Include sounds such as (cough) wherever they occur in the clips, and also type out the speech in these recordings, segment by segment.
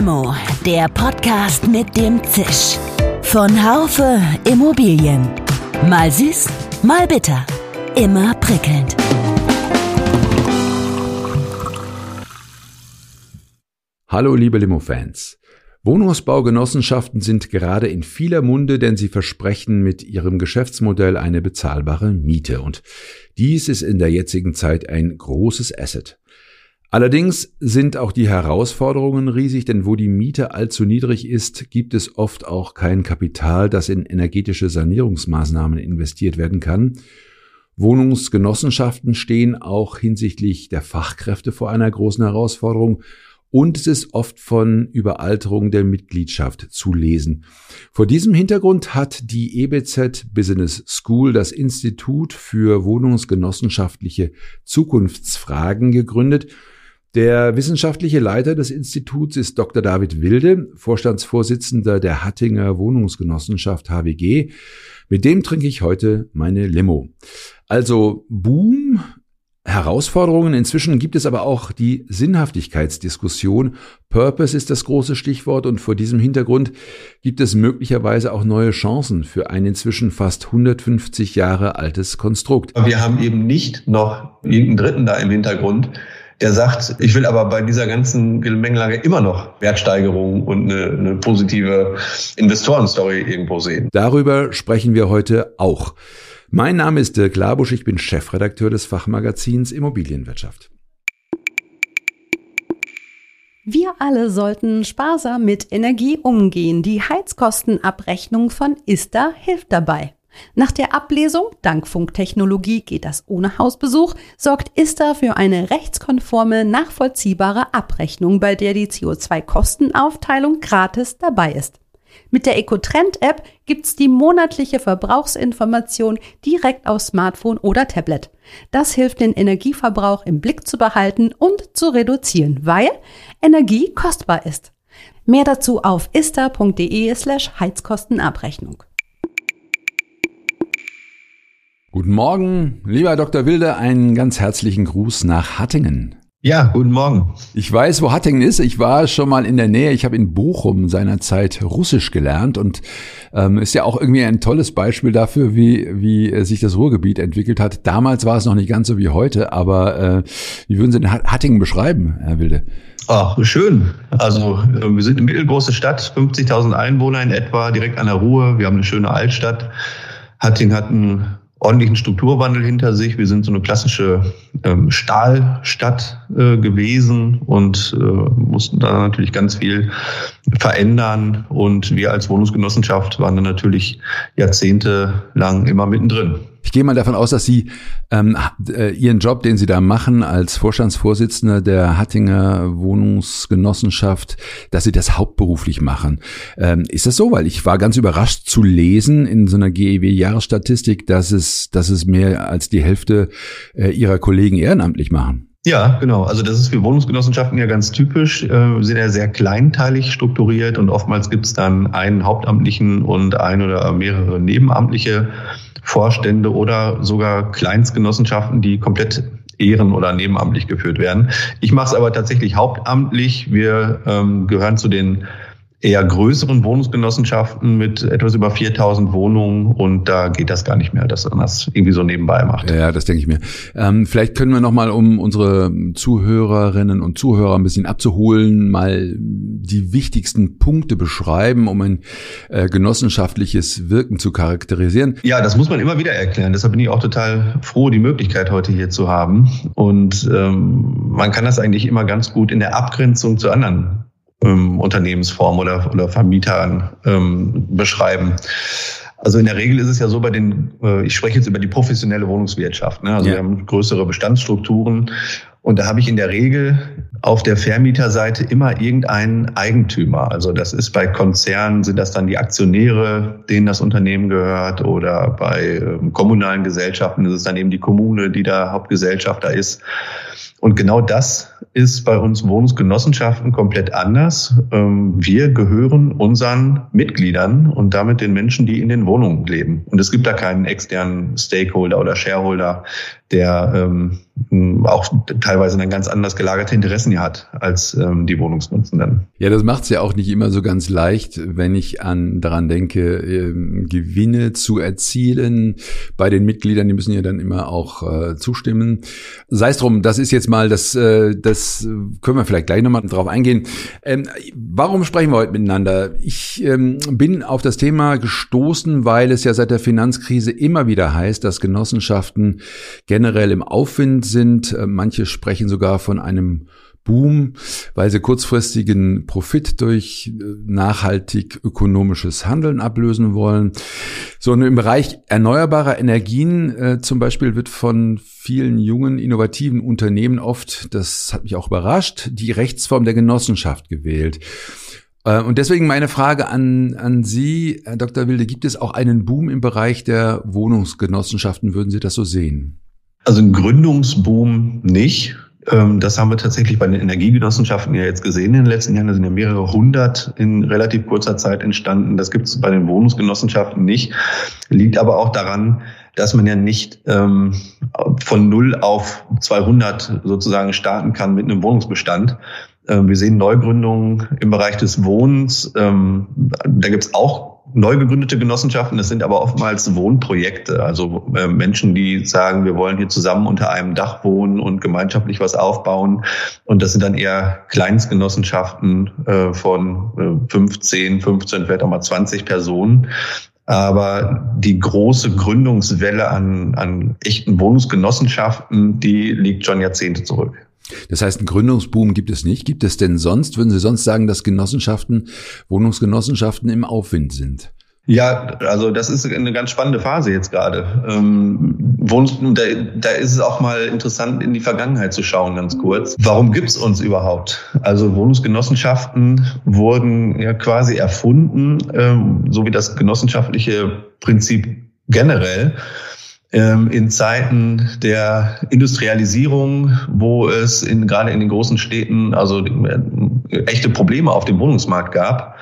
Limo, der Podcast mit dem Zisch. Von Haufe Immobilien. Mal süß, mal bitter. Immer prickelnd. Hallo liebe Limo-Fans. Wohnungsbaugenossenschaften sind gerade in vieler Munde, denn sie versprechen mit ihrem Geschäftsmodell eine bezahlbare Miete. Und dies ist in der jetzigen Zeit ein großes Asset. Allerdings sind auch die Herausforderungen riesig, denn wo die Miete allzu niedrig ist, gibt es oft auch kein Kapital, das in energetische Sanierungsmaßnahmen investiert werden kann. Wohnungsgenossenschaften stehen auch hinsichtlich der Fachkräfte vor einer großen Herausforderung und es ist oft von Überalterung der Mitgliedschaft zu lesen. Vor diesem Hintergrund hat die EBZ Business School das Institut für wohnungsgenossenschaftliche Zukunftsfragen gegründet der wissenschaftliche Leiter des Instituts ist Dr. David Wilde, Vorstandsvorsitzender der Hattinger Wohnungsgenossenschaft HWG. Mit dem trinke ich heute meine Limo. Also Boom, Herausforderungen. Inzwischen gibt es aber auch die Sinnhaftigkeitsdiskussion. Purpose ist das große Stichwort und vor diesem Hintergrund gibt es möglicherweise auch neue Chancen für ein inzwischen fast 150 Jahre altes Konstrukt. Wir haben eben nicht noch irgendeinen Dritten da im Hintergrund, der sagt, ich will aber bei dieser ganzen Gemengelage immer noch Wertsteigerung und eine, eine positive Investorenstory irgendwo sehen. Darüber sprechen wir heute auch. Mein Name ist Dirk Labusch, ich bin Chefredakteur des Fachmagazins Immobilienwirtschaft. Wir alle sollten sparsam mit Energie umgehen. Die Heizkostenabrechnung von ISTA hilft dabei. Nach der Ablesung, dank Funktechnologie geht das ohne Hausbesuch, sorgt ISTA für eine rechtskonforme, nachvollziehbare Abrechnung, bei der die CO2-Kostenaufteilung gratis dabei ist. Mit der EcoTrend-App gibt's die monatliche Verbrauchsinformation direkt auf Smartphone oder Tablet. Das hilft, den Energieverbrauch im Blick zu behalten und zu reduzieren, weil Energie kostbar ist. Mehr dazu auf ista.de slash Heizkostenabrechnung. Guten Morgen, lieber Dr. Wilde, einen ganz herzlichen Gruß nach Hattingen. Ja, guten Morgen. Ich weiß, wo Hattingen ist. Ich war schon mal in der Nähe. Ich habe in Bochum seinerzeit Russisch gelernt und ähm, ist ja auch irgendwie ein tolles Beispiel dafür, wie, wie sich das Ruhrgebiet entwickelt hat. Damals war es noch nicht ganz so wie heute, aber äh, wie würden Sie denn Hattingen beschreiben, Herr Wilde? Ach, schön. Also äh, wir sind eine mittelgroße Stadt, 50.000 Einwohner in etwa, direkt an der Ruhr. Wir haben eine schöne Altstadt. Hattingen hat einen ordentlichen Strukturwandel hinter sich. Wir sind so eine klassische ähm, Stahlstadt äh, gewesen und äh, mussten da natürlich ganz viel verändern. Und wir als Wohnungsgenossenschaft waren dann natürlich jahrzehntelang immer mittendrin. Ich gehe mal davon aus, dass Sie ähm, äh, Ihren Job, den Sie da machen als Vorstandsvorsitzender der Hattinger Wohnungsgenossenschaft, dass Sie das hauptberuflich machen. Ähm, ist das so? Weil ich war ganz überrascht zu lesen in so einer GEW-Jahresstatistik, dass es, dass es mehr als die Hälfte äh, Ihrer Kollegen ehrenamtlich machen. Ja, genau. Also das ist für Wohnungsgenossenschaften ja ganz typisch. Äh, wir sind ja sehr kleinteilig strukturiert und oftmals gibt es dann einen Hauptamtlichen und ein oder mehrere Nebenamtliche Vorstände oder sogar Kleinstgenossenschaften, die komplett ehren- oder nebenamtlich geführt werden. Ich mache es aber tatsächlich hauptamtlich. Wir ähm, gehören zu den eher größeren Wohnungsgenossenschaften mit etwas über 4000 Wohnungen und da geht das gar nicht mehr, dass man das irgendwie so nebenbei macht. Ja, das denke ich mir. Ähm, vielleicht können wir nochmal, um unsere Zuhörerinnen und Zuhörer ein bisschen abzuholen, mal die wichtigsten Punkte beschreiben, um ein äh, genossenschaftliches Wirken zu charakterisieren. Ja, das muss man immer wieder erklären. Deshalb bin ich auch total froh, die Möglichkeit heute hier zu haben. Und ähm, man kann das eigentlich immer ganz gut in der Abgrenzung zu anderen ähm, Unternehmensform oder, oder Vermietern ähm, beschreiben. Also in der Regel ist es ja so bei den, äh, ich spreche jetzt über die professionelle Wohnungswirtschaft. Ne? Also ja. wir haben größere Bestandsstrukturen und da habe ich in der Regel auf der Vermieterseite immer irgendeinen Eigentümer. Also das ist bei Konzernen sind das dann die Aktionäre, denen das Unternehmen gehört, oder bei ähm, kommunalen Gesellschaften ist es dann eben die Kommune, die da Hauptgesellschafter ist. Und genau das ist bei uns Wohnungsgenossenschaften komplett anders. Ähm, wir gehören unseren Mitgliedern und damit den Menschen, die in den Wohnungen leben. Und es gibt da keinen externen Stakeholder oder Shareholder, der ähm, auch teilweise dann ganz anders gelagerte Interessen ja hat als ähm, die Wohnungsnutzenden. Ja, das macht es ja auch nicht immer so ganz leicht, wenn ich an daran denke, ähm, Gewinne zu erzielen bei den Mitgliedern, die müssen ja dann immer auch äh, zustimmen. Sei es drum, das ist jetzt mal das, äh, das können wir vielleicht gleich nochmal drauf eingehen. Ähm, warum sprechen wir heute miteinander? Ich ähm, bin auf das Thema gestoßen, weil es ja seit der Finanzkrise immer wieder heißt, dass Genossenschaften generell im Aufwind sind. Äh, manche sprechen sogar von einem Boom, weil sie kurzfristigen Profit durch äh, nachhaltig ökonomisches Handeln ablösen wollen. So und im Bereich erneuerbarer Energien äh, zum Beispiel wird von vielen jungen, innovativen Unternehmen oft, das hat mich auch überrascht, die Rechtsform der Genossenschaft gewählt. Äh, und deswegen meine Frage an, an Sie, Herr Dr. Wilde, gibt es auch einen Boom im Bereich der Wohnungsgenossenschaften? Würden Sie das so sehen? Also ein Gründungsboom nicht. Ähm, das haben wir tatsächlich bei den Energiegenossenschaften ja jetzt gesehen in den letzten Jahren. Da sind ja mehrere hundert in relativ kurzer Zeit entstanden. Das gibt es bei den Wohnungsgenossenschaften nicht. Liegt aber auch daran, dass man ja nicht ähm, von null auf 200 sozusagen starten kann mit einem Wohnungsbestand. Ähm, wir sehen Neugründungen im Bereich des Wohnens. Ähm, da gibt es auch neu gegründete Genossenschaften, das sind aber oftmals Wohnprojekte, also äh, Menschen, die sagen, wir wollen hier zusammen unter einem Dach wohnen und gemeinschaftlich was aufbauen. Und das sind dann eher Kleinstgenossenschaften äh, von äh, 15, 15, vielleicht auch mal 20 Personen. Aber die große Gründungswelle an, an echten Wohnungsgenossenschaften, die liegt schon Jahrzehnte zurück. Das heißt, einen Gründungsboom gibt es nicht. Gibt es denn sonst, würden Sie sonst sagen, dass Genossenschaften, Wohnungsgenossenschaften im Aufwind sind? Ja, also das ist eine ganz spannende Phase jetzt gerade. Ähm, da, da ist es auch mal interessant, in die Vergangenheit zu schauen, ganz kurz. Warum gibt's uns überhaupt? Also Wohnungsgenossenschaften wurden ja quasi erfunden, ähm, so wie das genossenschaftliche Prinzip generell in Zeiten der Industrialisierung, wo es in, gerade in den großen Städten also äh, echte Probleme auf dem Wohnungsmarkt gab.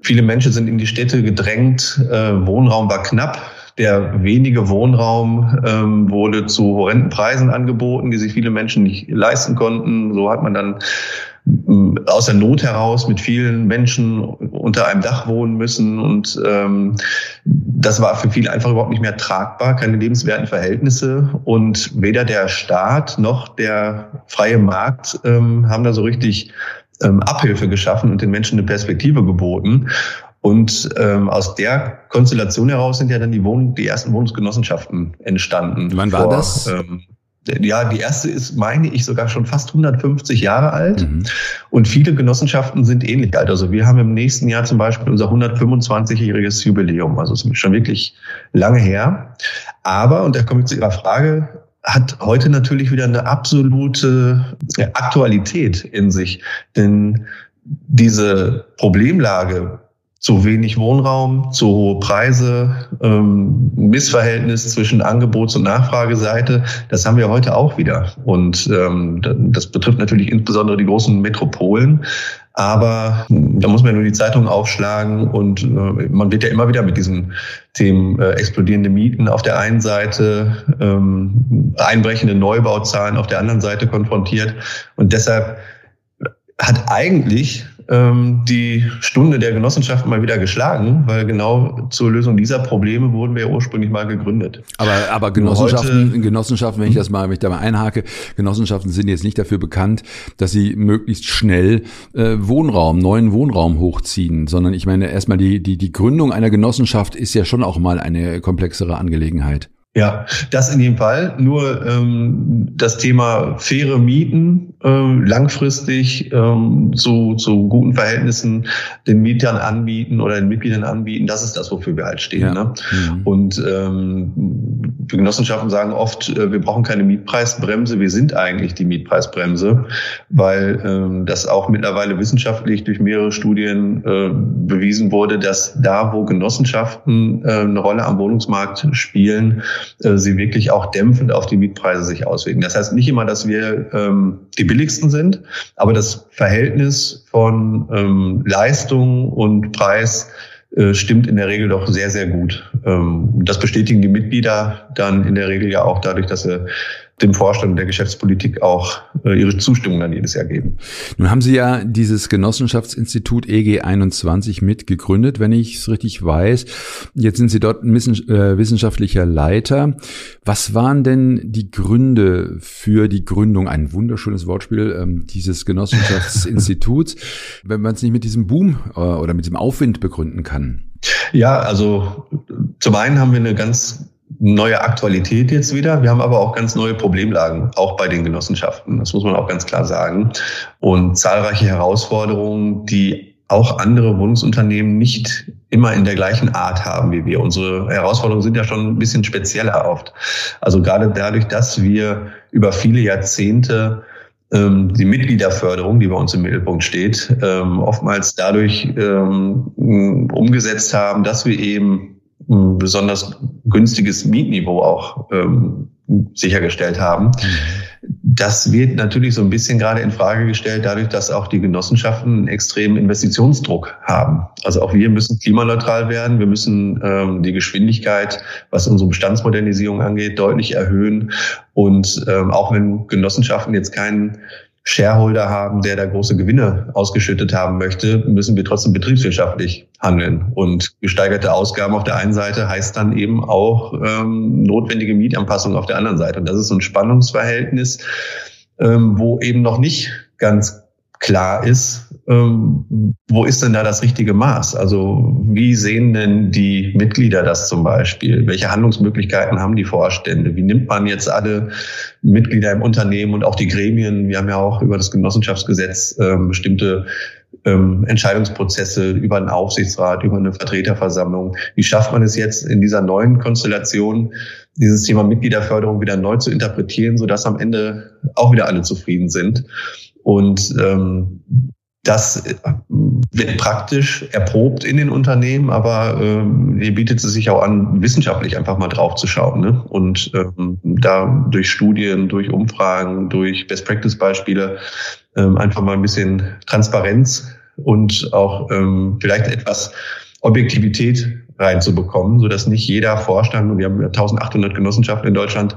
Viele Menschen sind in die Städte gedrängt, äh, Wohnraum war knapp. Der wenige Wohnraum ähm, wurde zu horrenden Preisen angeboten, die sich viele Menschen nicht leisten konnten. So hat man dann aus der Not heraus mit vielen Menschen unter einem Dach wohnen müssen. Und ähm, das war für viele einfach überhaupt nicht mehr tragbar, keine lebenswerten Verhältnisse. Und weder der Staat noch der freie Markt ähm, haben da so richtig ähm, Abhilfe geschaffen und den Menschen eine Perspektive geboten. Und ähm, aus der Konstellation heraus sind ja dann die, Wohn die ersten Wohnungsgenossenschaften entstanden. Wann war vor, das? Ähm, ja, die erste ist, meine ich, sogar schon fast 150 Jahre alt. Mhm. Und viele Genossenschaften sind ähnlich alt. Also wir haben im nächsten Jahr zum Beispiel unser 125-jähriges Jubiläum. Also es ist schon wirklich lange her. Aber, und da komme ich zu Ihrer Frage, hat heute natürlich wieder eine absolute Aktualität in sich. Denn diese Problemlage zu wenig Wohnraum, zu hohe Preise, ähm, Missverhältnis zwischen Angebots- und Nachfrageseite, das haben wir heute auch wieder. Und ähm, das betrifft natürlich insbesondere die großen Metropolen. Aber da muss man nur die Zeitung aufschlagen und äh, man wird ja immer wieder mit diesen Themen äh, explodierende Mieten auf der einen Seite, ähm, einbrechende Neubauzahlen auf der anderen Seite konfrontiert. Und deshalb hat eigentlich ähm, die Stunde der Genossenschaften mal wieder geschlagen, weil genau zur Lösung dieser Probleme wurden wir ja ursprünglich mal gegründet. Aber, aber Genossenschaften, heute, Genossenschaften, wenn ich das mal, wenn ich da mal einhake, Genossenschaften sind jetzt nicht dafür bekannt, dass sie möglichst schnell äh, Wohnraum, neuen Wohnraum hochziehen, sondern ich meine erstmal die, die, die Gründung einer Genossenschaft ist ja schon auch mal eine komplexere Angelegenheit. Ja, das in jedem Fall. Nur ähm, das Thema faire Mieten ähm, langfristig ähm, zu, zu guten Verhältnissen den Mietern anbieten oder den Mitgliedern anbieten, das ist das, wofür wir halt stehen. Ja. Ne? Mhm. Und ähm, Genossenschaften sagen oft, äh, wir brauchen keine Mietpreisbremse, wir sind eigentlich die Mietpreisbremse, weil ähm, das auch mittlerweile wissenschaftlich durch mehrere Studien äh, bewiesen wurde, dass da, wo Genossenschaften äh, eine Rolle am Wohnungsmarkt spielen, sie wirklich auch dämpfend auf die Mietpreise sich auswirken. Das heißt nicht immer, dass wir ähm, die billigsten sind, aber das Verhältnis von ähm, Leistung und Preis äh, stimmt in der Regel doch sehr, sehr gut. Ähm, das bestätigen die Mitglieder dann in der Regel ja auch dadurch, dass sie dem Vorstand der Geschäftspolitik auch äh, ihre Zustimmung dann jedes Jahr geben. Nun haben Sie ja dieses Genossenschaftsinstitut EG21 mitgegründet, wenn ich es richtig weiß. Jetzt sind Sie dort ein äh, wissenschaftlicher Leiter. Was waren denn die Gründe für die Gründung, ein wunderschönes Wortspiel, ähm, dieses Genossenschaftsinstituts, (laughs) wenn man es nicht mit diesem Boom äh, oder mit diesem Aufwind begründen kann? Ja, also zum einen haben wir eine ganz neue Aktualität jetzt wieder. Wir haben aber auch ganz neue Problemlagen, auch bei den Genossenschaften. Das muss man auch ganz klar sagen. Und zahlreiche Herausforderungen, die auch andere Wohnungsunternehmen nicht immer in der gleichen Art haben wie wir. Unsere Herausforderungen sind ja schon ein bisschen spezieller oft. Also gerade dadurch, dass wir über viele Jahrzehnte ähm, die Mitgliederförderung, die bei uns im Mittelpunkt steht, ähm, oftmals dadurch ähm, umgesetzt haben, dass wir eben ein besonders günstiges Mietniveau auch ähm, sichergestellt haben. Das wird natürlich so ein bisschen gerade in Frage gestellt, dadurch, dass auch die Genossenschaften einen extremen Investitionsdruck haben. Also auch wir müssen klimaneutral werden. Wir müssen ähm, die Geschwindigkeit, was unsere Bestandsmodernisierung angeht, deutlich erhöhen. Und ähm, auch wenn Genossenschaften jetzt keinen Shareholder haben, der da große Gewinne ausgeschüttet haben möchte, müssen wir trotzdem betriebswirtschaftlich handeln. Und gesteigerte Ausgaben auf der einen Seite heißt dann eben auch ähm, notwendige Mietanpassung auf der anderen Seite. Und das ist so ein Spannungsverhältnis, ähm, wo eben noch nicht ganz klar ist, wo ist denn da das richtige Maß? Also wie sehen denn die Mitglieder das zum Beispiel? Welche Handlungsmöglichkeiten haben die Vorstände? Wie nimmt man jetzt alle Mitglieder im Unternehmen und auch die Gremien? Wir haben ja auch über das Genossenschaftsgesetz ähm, bestimmte ähm, Entscheidungsprozesse über einen Aufsichtsrat, über eine Vertreterversammlung. Wie schafft man es jetzt in dieser neuen Konstellation, dieses Thema Mitgliederförderung wieder neu zu interpretieren, sodass am Ende auch wieder alle zufrieden sind? Und ähm, das wird praktisch erprobt in den Unternehmen, aber ähm, hier bietet es sich auch an, wissenschaftlich einfach mal drauf zu schauen. Ne? Und ähm, da durch Studien, durch Umfragen, durch Best-Practice-Beispiele ähm, einfach mal ein bisschen Transparenz und auch ähm, vielleicht etwas Objektivität reinzubekommen, so dass nicht jeder Vorstand, und wir haben 1800 Genossenschaften in Deutschland,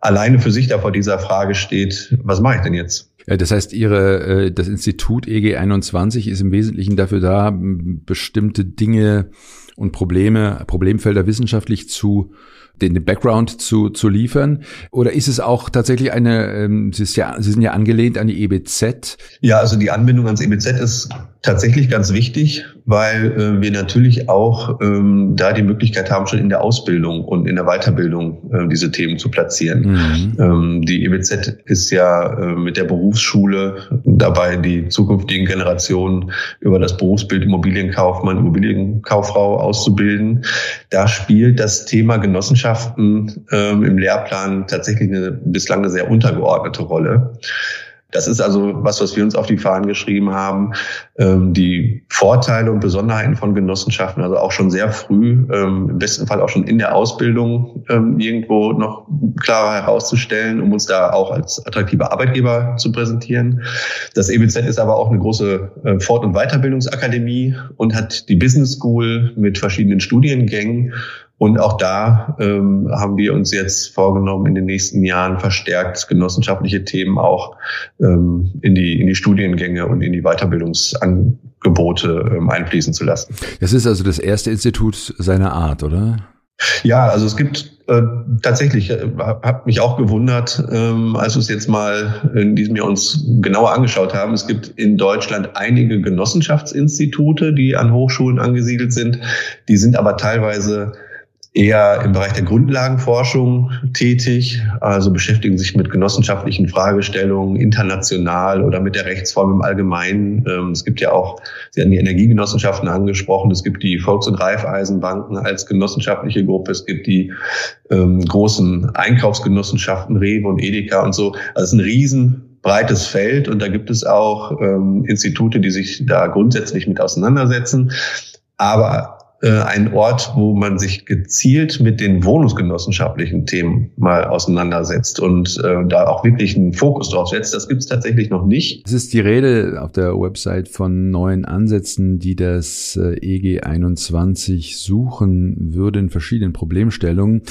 alleine für sich da vor dieser Frage steht, was mache ich denn jetzt? Das heißt, Ihre, äh, das Institut EG21 ist im Wesentlichen dafür da, bestimmte Dinge und Probleme, Problemfelder wissenschaftlich zu den, den Background zu, zu liefern? Oder ist es auch tatsächlich eine, ähm, Sie, ist ja, Sie sind ja angelehnt an die EBZ? Ja, also die Anbindung ans EBZ ist tatsächlich ganz wichtig, weil äh, wir natürlich auch ähm, da die Möglichkeit haben, schon in der Ausbildung und in der Weiterbildung äh, diese Themen zu platzieren. Mhm. Ähm, die EBZ ist ja äh, mit der Berufsschule dabei, die zukünftigen Generationen über das Berufsbild Immobilienkaufmann, Immobilienkauffrau auszubilden. Da spielt das Thema Genossenschaften ähm, im Lehrplan tatsächlich eine, bislang eine sehr untergeordnete Rolle. Das ist also was, was wir uns auf die Fahnen geschrieben haben. Ähm, die Vorteile und Besonderheiten von Genossenschaften, also auch schon sehr früh, ähm, im besten Fall auch schon in der Ausbildung ähm, irgendwo noch klarer herauszustellen, um uns da auch als attraktive Arbeitgeber zu präsentieren. Das EBZ ist aber auch eine große äh, Fort- und Weiterbildungsakademie und hat die Business School mit verschiedenen Studiengängen und auch da ähm, haben wir uns jetzt vorgenommen, in den nächsten Jahren verstärkt genossenschaftliche Themen auch ähm, in, die, in die Studiengänge und in die Weiterbildungsangebote ähm, einfließen zu lassen. Das ist also das erste Institut seiner Art, oder? Ja, also es gibt äh, tatsächlich, äh, habe mich auch gewundert, ähm, als wir es jetzt mal in diesem Jahr uns genauer angeschaut haben. Es gibt in Deutschland einige Genossenschaftsinstitute, die an Hochschulen angesiedelt sind. Die sind aber teilweise eher im Bereich der Grundlagenforschung tätig, also beschäftigen sich mit genossenschaftlichen Fragestellungen international oder mit der Rechtsform im Allgemeinen. Ähm, es gibt ja auch, Sie hatten die Energiegenossenschaften angesprochen, es gibt die Volks- und Raiffeisenbanken als genossenschaftliche Gruppe, es gibt die ähm, großen Einkaufsgenossenschaften, Rewe und Edeka und so. Also es ist ein riesen breites Feld und da gibt es auch ähm, Institute, die sich da grundsätzlich mit auseinandersetzen. Aber ein Ort, wo man sich gezielt mit den wohnungsgenossenschaftlichen Themen mal auseinandersetzt und äh, da auch wirklich einen Fokus drauf setzt. Das gibt es tatsächlich noch nicht. Es ist die Rede auf der Website von neuen Ansätzen, die das äh, EG 21 suchen würden, verschiedenen Problemstellungen.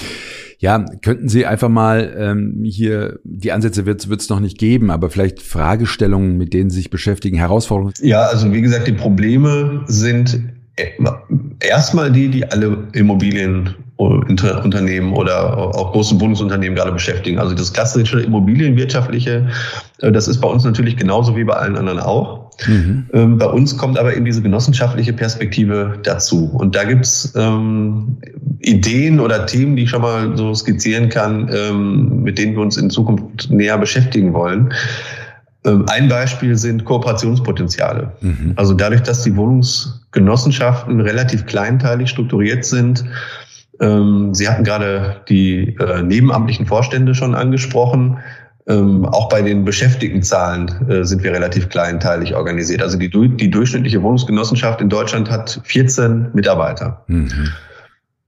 Ja, könnten Sie einfach mal ähm, hier, die Ansätze wird es noch nicht geben, aber vielleicht Fragestellungen, mit denen Sie sich beschäftigen, Herausforderungen? Ja, also wie gesagt, die Probleme sind erstmal die, die alle Immobilienunternehmen oder auch große Bundesunternehmen gerade beschäftigen. Also das klassische Immobilienwirtschaftliche, äh, das ist bei uns natürlich genauso wie bei allen anderen auch. Mhm. Ähm, bei uns kommt aber eben diese genossenschaftliche Perspektive dazu. Und da gibt's ähm, Ideen oder Themen, die ich schon mal so skizzieren kann, ähm, mit denen wir uns in Zukunft näher beschäftigen wollen. Ähm, ein Beispiel sind Kooperationspotenziale. Mhm. Also dadurch, dass die Wohnungsgenossenschaften relativ kleinteilig strukturiert sind, ähm, Sie hatten gerade die äh, nebenamtlichen Vorstände schon angesprochen. Ähm, auch bei den Beschäftigtenzahlen äh, sind wir relativ kleinteilig organisiert. Also die, die durchschnittliche Wohnungsgenossenschaft in Deutschland hat 14 Mitarbeiter. Mhm.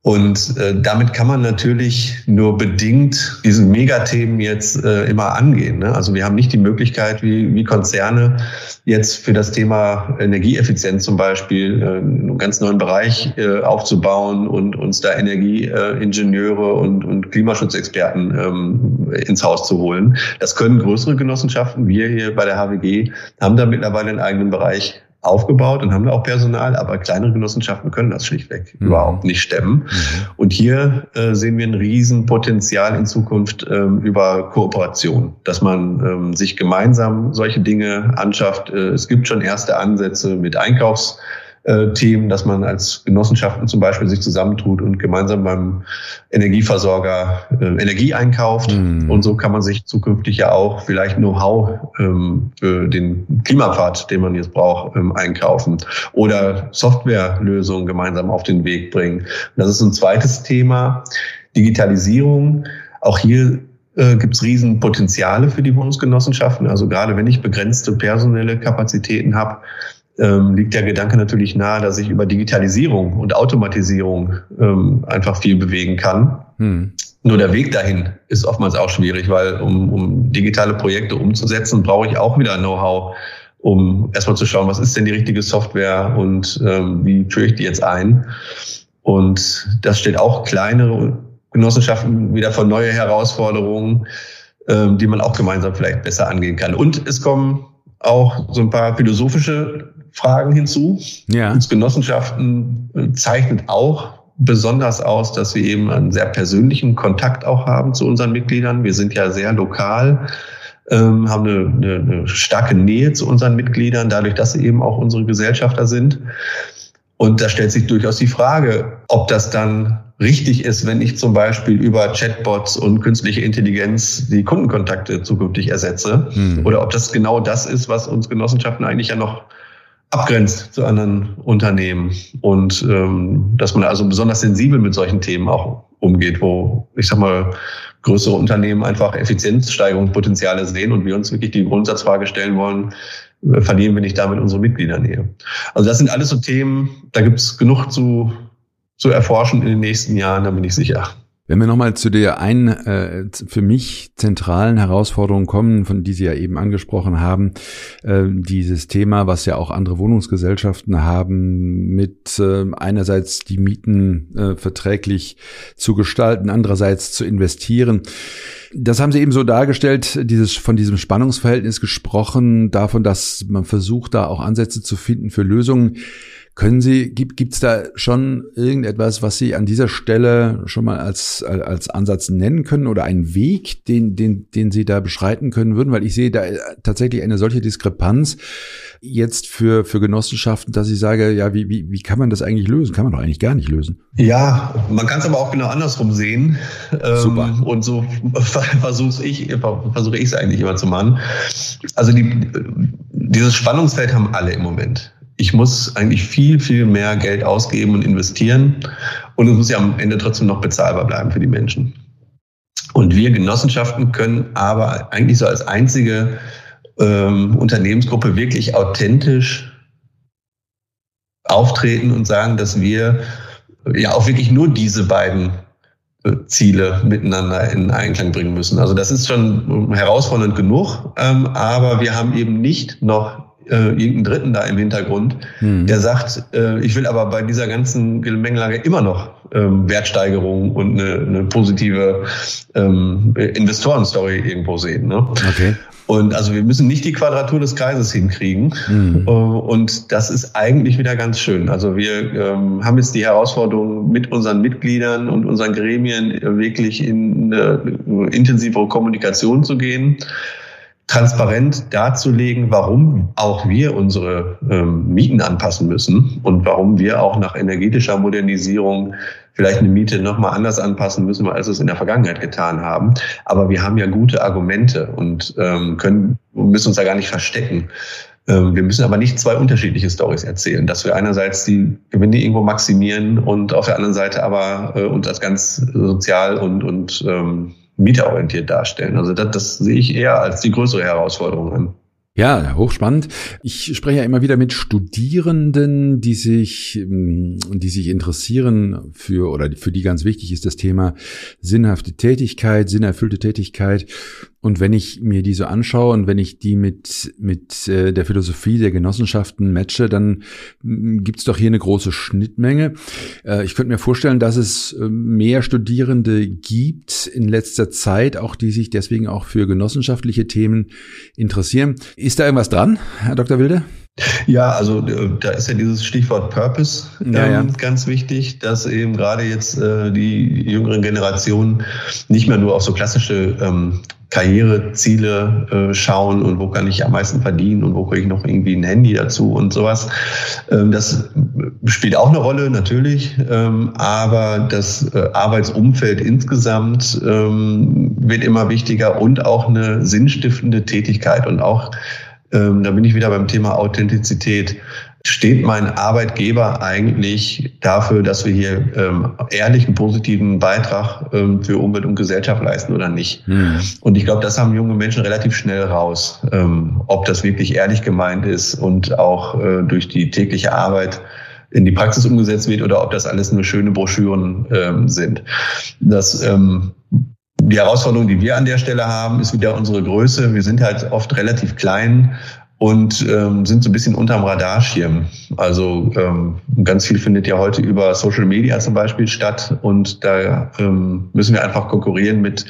Und äh, damit kann man natürlich nur bedingt diese Megathemen jetzt äh, immer angehen. Ne? Also wir haben nicht die Möglichkeit, wie, wie Konzerne jetzt für das Thema Energieeffizienz zum Beispiel äh, einen ganz neuen Bereich äh, aufzubauen und uns da Energieingenieure und, und Klimaschutzexperten ähm, ins Haus zu holen. Das können größere Genossenschaften. Wir hier bei der HWG haben da mittlerweile einen eigenen Bereich aufgebaut und haben da auch Personal, aber kleinere Genossenschaften können das schlichtweg mhm. überhaupt nicht stemmen. Mhm. Und hier äh, sehen wir ein Riesenpotenzial in Zukunft ähm, über Kooperation, dass man ähm, sich gemeinsam solche Dinge anschafft. Äh, es gibt schon erste Ansätze mit Einkaufs äh, Themen, dass man als Genossenschaften zum Beispiel sich zusammentut und gemeinsam beim Energieversorger äh, Energie einkauft. Mhm. Und so kann man sich zukünftig ja auch vielleicht Know-how ähm, für den Klimapfad, den man jetzt braucht, ähm, einkaufen oder Softwarelösungen gemeinsam auf den Weg bringen. Und das ist ein zweites Thema. Digitalisierung. Auch hier äh, gibt es Riesenpotenziale für die Wohnungsgenossenschaften. Also gerade wenn ich begrenzte personelle Kapazitäten habe, ähm, liegt der Gedanke natürlich nahe, dass ich über Digitalisierung und Automatisierung ähm, einfach viel bewegen kann. Hm. Nur der Weg dahin ist oftmals auch schwierig, weil um, um digitale Projekte umzusetzen, brauche ich auch wieder Know-how, um erstmal zu schauen, was ist denn die richtige Software und ähm, wie führe ich die jetzt ein. Und das steht auch kleinere Genossenschaften wieder vor neue Herausforderungen, ähm, die man auch gemeinsam vielleicht besser angehen kann. Und es kommen auch so ein paar philosophische Fragen hinzu. Ja. Uns Genossenschaften äh, zeichnet auch besonders aus, dass wir eben einen sehr persönlichen Kontakt auch haben zu unseren Mitgliedern. Wir sind ja sehr lokal, ähm, haben eine, eine, eine starke Nähe zu unseren Mitgliedern, dadurch, dass sie eben auch unsere Gesellschafter sind. Und da stellt sich durchaus die Frage, ob das dann richtig ist, wenn ich zum Beispiel über Chatbots und künstliche Intelligenz die Kundenkontakte zukünftig ersetze. Hm. Oder ob das genau das ist, was uns Genossenschaften eigentlich ja noch abgrenzt zu anderen Unternehmen und ähm, dass man also besonders sensibel mit solchen Themen auch umgeht, wo ich sag mal größere Unternehmen einfach Effizienzsteigerungspotenziale sehen und wir uns wirklich die Grundsatzfrage stellen wollen, äh, verlieren wir nicht damit unsere Mitgliedernähe. Also das sind alles so Themen, da gibt es genug zu, zu erforschen in den nächsten Jahren, da bin ich sicher. Wenn wir nochmal zu der einen äh, für mich zentralen Herausforderung kommen, von die Sie ja eben angesprochen haben, äh, dieses Thema, was ja auch andere Wohnungsgesellschaften haben, mit äh, einerseits die Mieten äh, verträglich zu gestalten, andererseits zu investieren. Das haben Sie eben so dargestellt, dieses, von diesem Spannungsverhältnis gesprochen, davon, dass man versucht, da auch Ansätze zu finden für Lösungen. Können Sie, gibt es da schon irgendetwas, was Sie an dieser Stelle schon mal als, als Ansatz nennen können oder einen Weg, den, den, den Sie da beschreiten können würden? Weil ich sehe da tatsächlich eine solche Diskrepanz jetzt für, für Genossenschaften, dass ich sage, ja, wie, wie, wie kann man das eigentlich lösen? Kann man doch eigentlich gar nicht lösen. Ja, man kann es aber auch genau andersrum sehen. Super. Ähm, und so (laughs) versuche ich, versuche ich es eigentlich immer zu machen. Also die, dieses Spannungsfeld haben alle im Moment ich muss eigentlich viel, viel mehr Geld ausgeben und investieren. Und es muss ja am Ende trotzdem noch bezahlbar bleiben für die Menschen. Und wir Genossenschaften können aber eigentlich so als einzige ähm, Unternehmensgruppe wirklich authentisch auftreten und sagen, dass wir ja auch wirklich nur diese beiden äh, Ziele miteinander in Einklang bringen müssen. Also das ist schon herausfordernd genug, ähm, aber wir haben eben nicht noch äh, irgendeinen Dritten da im Hintergrund, hm. der sagt, äh, ich will aber bei dieser ganzen Gemengelage immer noch ähm, Wertsteigerung und eine, eine positive ähm, Investorenstory irgendwo sehen. Ne? Okay. Und also wir müssen nicht die Quadratur des Kreises hinkriegen. Mhm. Äh, und das ist eigentlich wieder ganz schön. Also wir ähm, haben jetzt die Herausforderung, mit unseren Mitgliedern und unseren Gremien wirklich in eine intensivere Kommunikation zu gehen transparent darzulegen, warum auch wir unsere ähm, Mieten anpassen müssen und warum wir auch nach energetischer Modernisierung vielleicht eine Miete nochmal anders anpassen müssen, als wir es in der Vergangenheit getan haben. Aber wir haben ja gute Argumente und ähm, können, müssen uns da gar nicht verstecken. Ähm, wir müssen aber nicht zwei unterschiedliche Stories erzählen, dass wir einerseits die Gewinne irgendwo maximieren und auf der anderen Seite aber äh, uns als ganz sozial und, und ähm, mieterorientiert darstellen. Also das, das sehe ich eher als die größere Herausforderung an. Ja, hochspannend. Ich spreche ja immer wieder mit Studierenden, die sich, ähm, die sich interessieren für, oder für die ganz wichtig ist das Thema sinnhafte Tätigkeit, sinnerfüllte Tätigkeit. Und wenn ich mir die so anschaue und wenn ich die mit, mit äh, der Philosophie der Genossenschaften matche, dann mm, gibt's doch hier eine große Schnittmenge. Äh, ich könnte mir vorstellen, dass es äh, mehr Studierende gibt in letzter Zeit, auch die sich deswegen auch für genossenschaftliche Themen interessieren. Ist da irgendwas dran, Herr Dr. Wilde? Ja, also äh, da ist ja dieses Stichwort Purpose ja, ähm, ja. ganz wichtig, dass eben gerade jetzt äh, die jüngeren Generationen nicht mehr nur auf so klassische ähm, Karriereziele äh, schauen und wo kann ich am meisten verdienen und wo kriege ich noch irgendwie ein Handy dazu und sowas. Ähm, das spielt auch eine Rolle natürlich, ähm, aber das äh, Arbeitsumfeld insgesamt ähm, wird immer wichtiger und auch eine sinnstiftende Tätigkeit und auch ähm, da bin ich wieder beim Thema Authentizität steht mein Arbeitgeber eigentlich dafür, dass wir hier ähm, ehrlichen, positiven Beitrag ähm, für Umwelt und Gesellschaft leisten oder nicht? Mhm. Und ich glaube, das haben junge Menschen relativ schnell raus, ähm, ob das wirklich ehrlich gemeint ist und auch äh, durch die tägliche Arbeit in die Praxis umgesetzt wird oder ob das alles nur schöne Broschüren ähm, sind. Das ähm, die Herausforderung, die wir an der Stelle haben, ist wieder unsere Größe. Wir sind halt oft relativ klein und ähm, sind so ein bisschen unterm Radarschirm. Also ähm, ganz viel findet ja heute über Social Media zum Beispiel statt und da ähm, müssen wir einfach konkurrieren mit,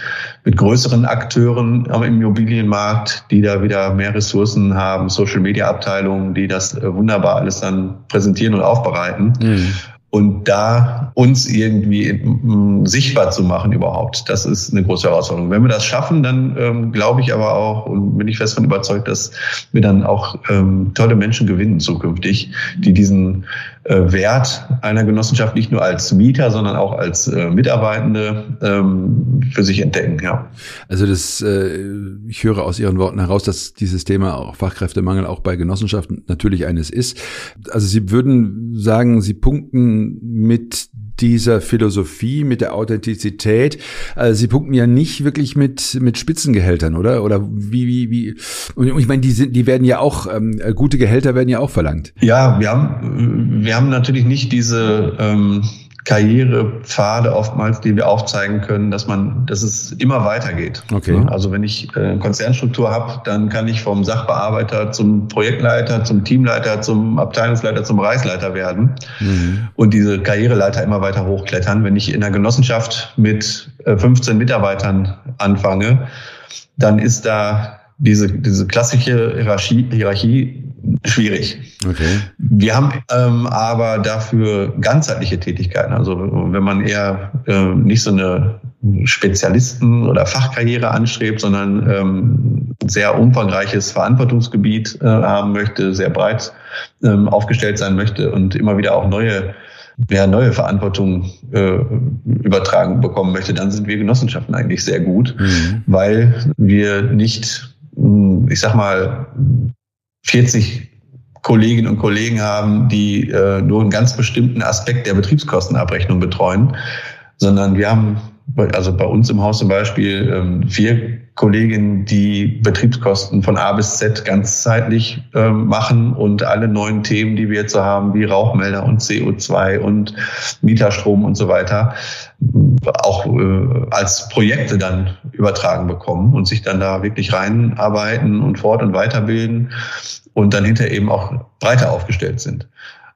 mit größeren Akteuren am Immobilienmarkt, die da wieder mehr Ressourcen haben, Social Media Abteilungen, die das äh, wunderbar alles dann präsentieren und aufbereiten. Mhm. Und da uns irgendwie mm, sichtbar zu machen überhaupt, das ist eine große Herausforderung. Wenn wir das schaffen, dann ähm, glaube ich aber auch und bin ich fest davon überzeugt, dass wir dann auch ähm, tolle Menschen gewinnen zukünftig, die diesen Wert einer Genossenschaft nicht nur als Mieter, sondern auch als äh, Mitarbeitende ähm, für sich entdecken. Ja. Also das, äh, ich höre aus Ihren Worten heraus, dass dieses Thema auch Fachkräftemangel auch bei Genossenschaften natürlich eines ist. Also Sie würden sagen, Sie punkten mit dieser Philosophie, mit der Authentizität. Also Sie punkten ja nicht wirklich mit mit Spitzengehältern, oder? Oder wie wie wie? Und ich meine, die sind, die werden ja auch ähm, gute Gehälter werden ja auch verlangt. Ja, wir haben wir haben natürlich nicht diese ähm, Karrierepfade oftmals, die wir aufzeigen können, dass man, dass es immer weitergeht. Okay. Also wenn ich äh, eine Konzernstruktur habe, dann kann ich vom Sachbearbeiter zum Projektleiter, zum Teamleiter, zum Abteilungsleiter, zum Bereichsleiter werden mhm. und diese Karriereleiter immer weiter hochklettern. Wenn ich in einer Genossenschaft mit 15 äh, Mitarbeitern anfange, dann ist da diese, diese klassische Hierarchie, Hierarchie schwierig. Okay. Wir haben ähm, aber dafür ganzheitliche Tätigkeiten. Also wenn man eher äh, nicht so eine Spezialisten- oder Fachkarriere anstrebt, sondern ähm, sehr umfangreiches Verantwortungsgebiet äh, haben möchte, sehr breit ähm, aufgestellt sein möchte und immer wieder auch neue wer neue Verantwortung äh, übertragen bekommen möchte, dann sind wir Genossenschaften eigentlich sehr gut, mhm. weil wir nicht, ich sag mal, 40 Kolleginnen und Kollegen haben, die äh, nur einen ganz bestimmten Aspekt der Betriebskostenabrechnung betreuen, sondern wir haben, also bei uns im Haus zum Beispiel, ähm, vier Kolleginnen, die Betriebskosten von A bis Z ganzzeitlich äh, machen und alle neuen Themen, die wir jetzt so haben, wie Rauchmelder und CO2 und Mieterstrom und so weiter, auch äh, als Projekte dann übertragen bekommen und sich dann da wirklich reinarbeiten und fort- und weiterbilden und dann hinterher eben auch breiter aufgestellt sind.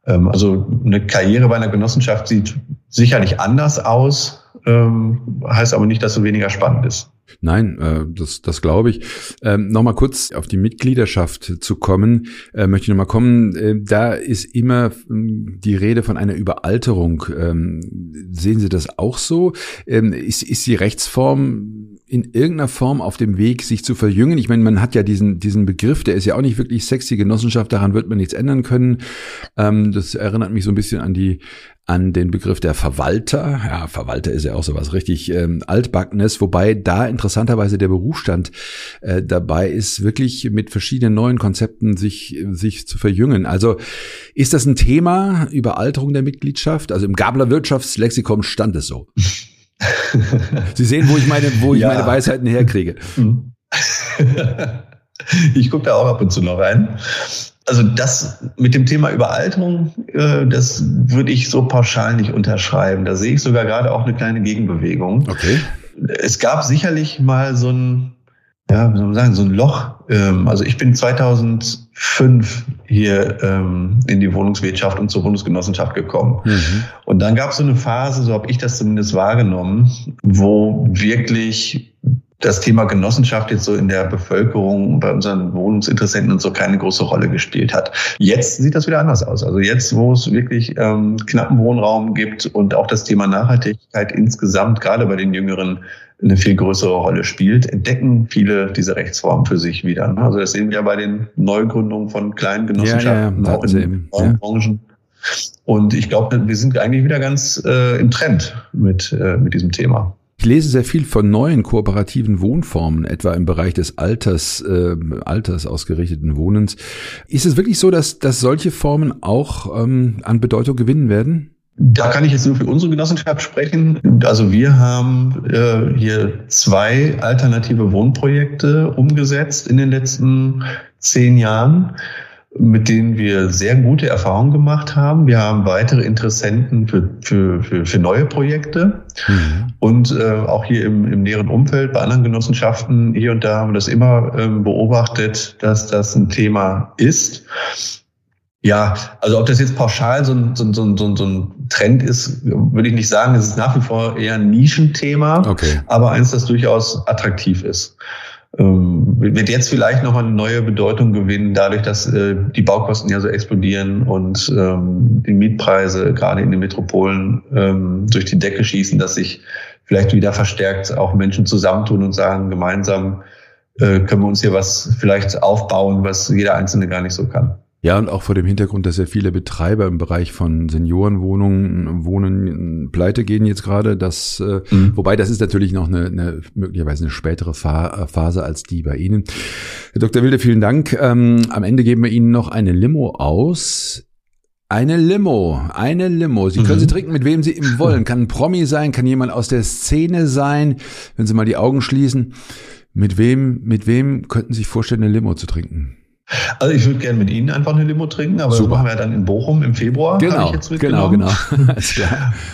Ähm, also eine Karriere bei einer Genossenschaft sieht sicherlich anders aus, ähm, heißt aber nicht, dass sie weniger spannend ist. Nein, äh, das, das glaube ich. Ähm, Nochmal kurz auf die Mitgliedschaft zu kommen, äh, möchte ich nochmal kommen. Äh, da ist immer ähm, die Rede von einer Überalterung. Ähm, sehen Sie das auch so? Ähm, ist, ist die Rechtsform in irgendeiner Form auf dem Weg, sich zu verjüngen. Ich meine, man hat ja diesen, diesen Begriff, der ist ja auch nicht wirklich sexy Genossenschaft, daran wird man nichts ändern können. Ähm, das erinnert mich so ein bisschen an die, an den Begriff der Verwalter. Ja, Verwalter ist ja auch sowas richtig ähm, altbackenes, wobei da interessanterweise der Berufsstand äh, dabei ist, wirklich mit verschiedenen neuen Konzepten sich, sich zu verjüngen. Also ist das ein Thema, Überalterung der Mitgliedschaft? Also im Gabler Wirtschaftslexikon stand es so. (laughs) Sie sehen, wo ich meine, wo ich ja. meine Weisheiten herkriege. Mhm. (laughs) ich gucke da auch ab und zu noch rein. Also das mit dem Thema Überalterung, äh, das würde ich so pauschal nicht unterschreiben. Da sehe ich sogar gerade auch eine kleine Gegenbewegung. Okay. Es gab sicherlich mal so ein ja, wie soll man sagen, so ein Loch. Ähm, also ich bin 2005 hier ähm, in die Wohnungswirtschaft und zur Wohnungsgenossenschaft gekommen. Mhm. Und dann gab es so eine Phase, so habe ich das zumindest wahrgenommen, wo wirklich das Thema Genossenschaft jetzt so in der Bevölkerung, bei unseren Wohnungsinteressenten und so keine große Rolle gespielt hat. Jetzt sieht das wieder anders aus. Also jetzt, wo es wirklich ähm, knappen Wohnraum gibt und auch das Thema Nachhaltigkeit insgesamt, gerade bei den Jüngeren, eine viel größere Rolle spielt, entdecken viele diese Rechtsformen für sich wieder. Also das sehen wir bei den Neugründungen von kleinen Genossenschaften, ja, ja, auch in neuen Branchen. Und ich glaube, wir sind eigentlich wieder ganz äh, im Trend mit, äh, mit diesem Thema. Ich lese sehr viel von neuen kooperativen Wohnformen, etwa im Bereich des Alters, äh, Alters ausgerichteten Wohnens. Ist es wirklich so, dass, dass solche Formen auch ähm, an Bedeutung gewinnen werden? Da kann ich jetzt nur für unsere Genossenschaft sprechen. Also wir haben äh, hier zwei alternative Wohnprojekte umgesetzt in den letzten zehn Jahren, mit denen wir sehr gute Erfahrungen gemacht haben. Wir haben weitere Interessenten für, für, für, für neue Projekte. Mhm. Und äh, auch hier im, im näheren Umfeld bei anderen Genossenschaften, hier und da haben wir das immer ähm, beobachtet, dass das ein Thema ist. Ja, also ob das jetzt pauschal so ein, so ein, so ein, so ein Trend ist, würde ich nicht sagen. Es ist nach wie vor eher ein Nischenthema, okay. aber eins, das durchaus attraktiv ist. Ähm, wird jetzt vielleicht nochmal eine neue Bedeutung gewinnen, dadurch, dass äh, die Baukosten ja so explodieren und ähm, die Mietpreise gerade in den Metropolen ähm, durch die Decke schießen, dass sich vielleicht wieder verstärkt auch Menschen zusammentun und sagen, gemeinsam äh, können wir uns hier was vielleicht aufbauen, was jeder Einzelne gar nicht so kann. Ja, und auch vor dem Hintergrund, dass ja viele Betreiber im Bereich von Seniorenwohnungen wohnen, pleite gehen jetzt gerade. Das, äh, mhm. wobei das ist natürlich noch eine, eine möglicherweise eine spätere Phase als die bei Ihnen. Herr Dr. Wilde, vielen Dank. Ähm, am Ende geben wir Ihnen noch eine Limo aus. Eine Limo, eine Limo. Sie können mhm. sie trinken, mit wem Sie eben wollen. Kann ein Promi sein, kann jemand aus der Szene sein. Wenn Sie mal die Augen schließen. Mit wem, mit wem könnten Sie sich vorstellen, eine Limo zu trinken? Also ich würde gerne mit Ihnen einfach eine Limo trinken, aber Super. das machen wir dann in Bochum im Februar. Genau, genau, (laughs) genau.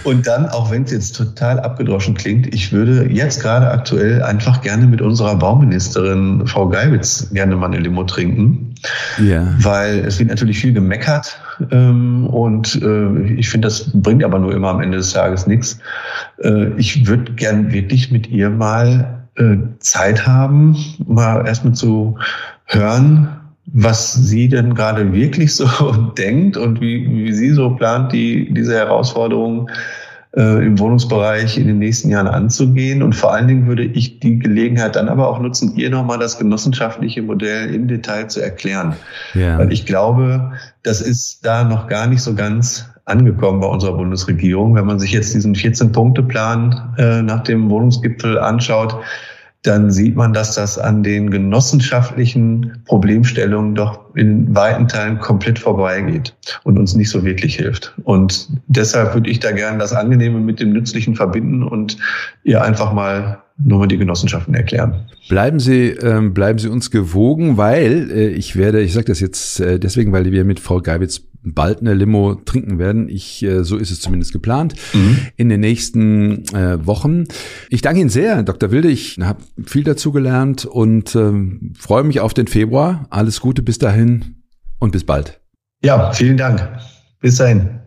Und dann, auch wenn es jetzt total abgedroschen klingt, ich würde jetzt gerade aktuell einfach gerne mit unserer Bauministerin Frau Geibitz gerne mal eine Limo trinken. Ja. Weil es wird natürlich viel gemeckert ähm, und äh, ich finde, das bringt aber nur immer am Ende des Tages nichts. Äh, ich würde gern wirklich mit ihr mal äh, Zeit haben, mal erstmal zu hören, was sie denn gerade wirklich so (laughs) denkt und wie, wie sie so plant, die, diese Herausforderungen äh, im Wohnungsbereich in den nächsten Jahren anzugehen. Und vor allen Dingen würde ich die Gelegenheit dann aber auch nutzen, ihr nochmal das genossenschaftliche Modell im Detail zu erklären. Ja. Weil ich glaube, das ist da noch gar nicht so ganz angekommen bei unserer Bundesregierung. Wenn man sich jetzt diesen 14-Punkte-Plan äh, nach dem Wohnungsgipfel anschaut, dann sieht man, dass das an den genossenschaftlichen Problemstellungen doch in weiten Teilen komplett vorbeigeht und uns nicht so wirklich hilft. Und deshalb würde ich da gerne das Angenehme mit dem Nützlichen verbinden und ihr einfach mal nur mal die Genossenschaften erklären. Bleiben Sie, ähm, bleiben Sie uns gewogen, weil äh, ich werde, ich sage das jetzt äh, deswegen, weil wir mit Frau Geibitz bald eine Limo trinken werden. Ich, äh, so ist es zumindest geplant, mhm. in den nächsten äh, Wochen. Ich danke Ihnen sehr, Dr. Wilde. Ich habe viel dazu gelernt und ähm, freue mich auf den Februar. Alles Gute bis dahin und bis bald. Ja, vielen Dank. Bis dahin.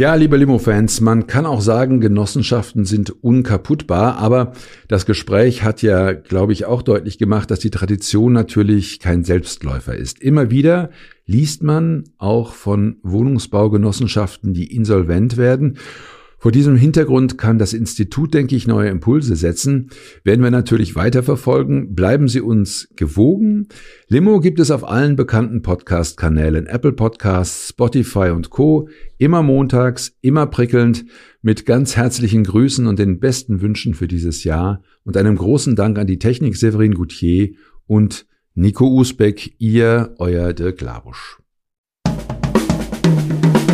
Ja, liebe Limo-Fans, man kann auch sagen, Genossenschaften sind unkaputtbar, aber das Gespräch hat ja, glaube ich, auch deutlich gemacht, dass die Tradition natürlich kein Selbstläufer ist. Immer wieder liest man auch von Wohnungsbaugenossenschaften, die insolvent werden vor diesem Hintergrund kann das Institut, denke ich, neue Impulse setzen. Werden wir natürlich weiterverfolgen. Bleiben Sie uns gewogen. Limo gibt es auf allen bekannten Podcast-Kanälen, Apple Podcasts, Spotify und Co. Immer montags, immer prickelnd, mit ganz herzlichen Grüßen und den besten Wünschen für dieses Jahr und einem großen Dank an die Technik Severin Goutier und Nico Usbeck, ihr, euer Dirk Labusch.